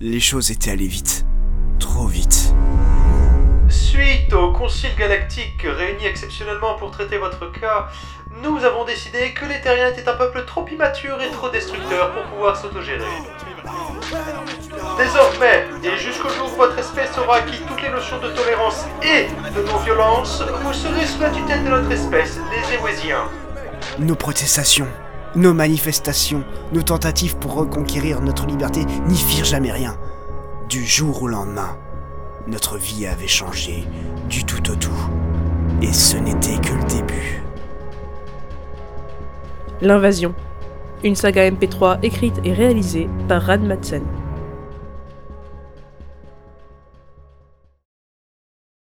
Les choses étaient allées vite. Trop vite. Suite au Concile Galactique réuni exceptionnellement pour traiter votre cas, nous avons décidé que les terriens étaient un peuple trop immature et trop destructeur pour pouvoir s'autogérer. Désormais, et jusqu'au jour où votre espèce aura acquis toutes les notions de tolérance et de non-violence, vous serez sous la tutelle de notre espèce, les Éwésiens. Nos protestations, nos manifestations, nos tentatives pour reconquérir notre liberté n'y firent jamais rien. Du jour au lendemain, notre vie avait changé du tout au tout. Et ce n'était que le début. L'invasion. Une saga MP3 écrite et réalisée par Rad Madsen.